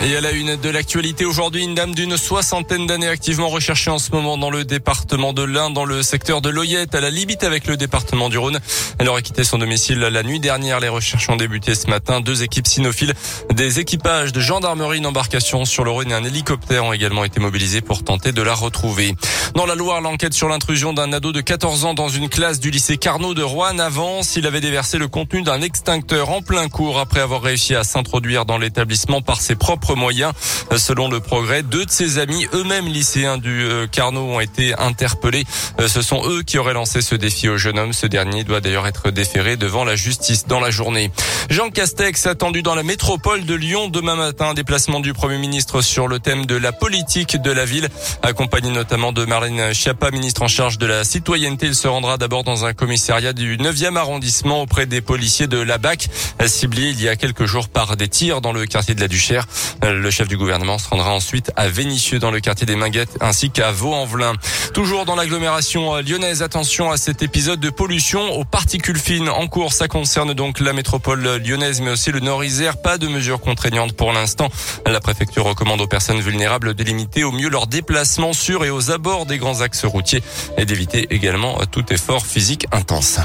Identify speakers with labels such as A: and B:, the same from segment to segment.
A: Et à la une de l'actualité aujourd'hui, une dame d'une soixantaine d'années activement recherchée en ce moment dans le département de l'Ain, dans le secteur de l'Oyette, à la limite avec le département du Rhône. Elle aurait quitté son domicile la nuit dernière. Les recherches ont débuté ce matin. Deux équipes cynophiles, des équipages de gendarmerie, une embarcation sur le Rhône et un hélicoptère ont également été mobilisés pour tenter de la retrouver. Dans la Loire, l'enquête sur l'intrusion d'un ado de 14 ans dans une classe du lycée Carnot de Rouen avance. Il avait déversé le contenu d'un extincteur en plein cours après avoir réussi à s'introduire dans l'établissement par ses propres moyens. Selon le progrès, deux de ses amis, eux-mêmes lycéens du euh, Carnot, ont été interpellés. Euh, ce sont eux qui auraient lancé ce défi au jeune homme. Ce dernier doit d'ailleurs être déféré devant la justice dans la journée. Jean Castex attendu dans la métropole de Lyon demain matin. Déplacement du Premier ministre sur le thème de la politique de la ville, accompagné notamment de Marlène Schiappa, ministre en charge de la citoyenneté. Il se rendra d'abord dans un commissariat du 9e arrondissement auprès des policiers de la BAC, ciblés il y a quelques jours par des tirs dans le quartier de la Duchère. Le chef du gouvernement se rendra ensuite à Vénissieux dans le quartier des Minguettes ainsi qu'à Vaux-en-Velin. Toujours dans l'agglomération lyonnaise, attention à cet épisode de pollution aux particules fines en cours. Ça concerne donc la métropole lyonnaise mais aussi le Nord-Isère. Pas de mesures contraignantes pour l'instant. La préfecture recommande aux personnes vulnérables de limiter au mieux leurs déplacements sur et aux abords des grands axes routiers et d'éviter également tout effort physique intense.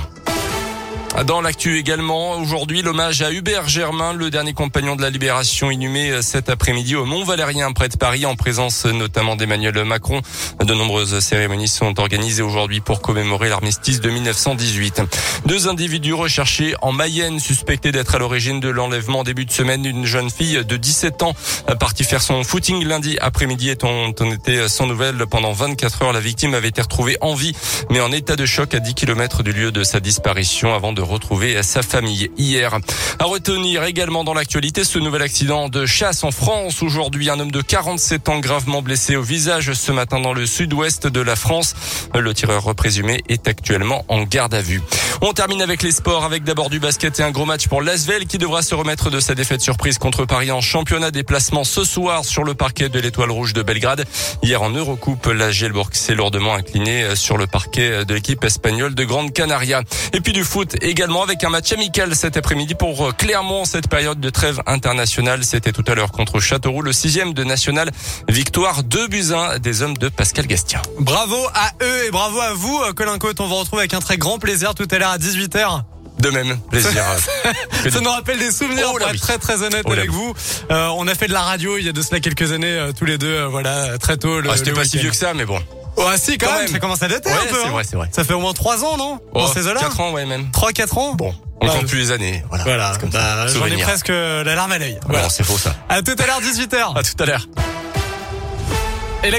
A: Dans l'actu également, aujourd'hui, l'hommage à Hubert Germain, le dernier compagnon de la Libération inhumé euh, cet après-midi au Mont-Valérien près de Paris en présence notamment d'Emmanuel Macron. De nombreuses cérémonies sont organisées aujourd'hui pour commémorer l'armistice de 1918. Deux individus recherchés en Mayenne suspectés d'être à l'origine de l'enlèvement début de semaine d'une jeune fille de 17 ans partie faire son footing lundi après-midi et on, on était sans nouvelles pendant 24 heures. La victime avait été retrouvée en vie mais en état de choc à 10 km du lieu de sa disparition avant de retrouver sa famille hier. À retenir également dans l'actualité ce nouvel accident de chasse en France. Aujourd'hui, un homme de 47 ans gravement blessé au visage ce matin dans le sud-ouest de la France. Le tireur présumé est actuellement en garde à vue. On termine avec les sports avec d'abord du basket et un gros match pour l'Asvel qui devra se remettre de sa défaite surprise contre Paris en championnat. Déplacement ce soir sur le parquet de l'Étoile Rouge de Belgrade. Hier en Eurocoupe, la Gielbourg s'est lourdement inclinée sur le parquet de l'équipe espagnole de Grande Canaria. Et puis du foot également avec un match amical cet après-midi pour Clermont. Cette période de trêve internationale, c'était tout à l'heure contre Châteauroux, le sixième de national. Victoire 2 buts 1 des hommes de Pascal Gastien.
B: Bravo à eux et bravo à vous, Colin Côte. On vous retrouve avec un très grand plaisir tout à l'heure à 18h.
A: De même, plaisir.
B: Ça nous rappelle des souvenirs,
A: Oh
B: pour
A: oui.
B: être très très honnête
A: Oh
B: avec
A: oui.
B: vous. Euh, on a fait de la radio il y a de cela quelques années, euh, tous les deux, euh, voilà, très tôt. Le,
A: Ah, C'était pas si vieux que ça, mais bon.
B: Oh, ah, si, quand,
A: Quand
B: même,
A: même.
B: ça commence à dater
A: Ouais,
B: un peu.
A: c'est
B: hein.
A: vrai, c'est vrai.
B: Ça fait au moins 3 ans, non Dans ces eaux-là
A: 4 ans, ouais, même.
B: 3-4 ans
A: Bon, on
B: Bah,
A: compte plus les années. Voilà.
B: Voilà, Bah,
A: ça.
B: j'en ai presque la larme à l'œil.
A: Voilà,
B: Voilà.
A: c'est faux ça.
B: À tout à l'heure, 18h.
A: À tout à l'heure.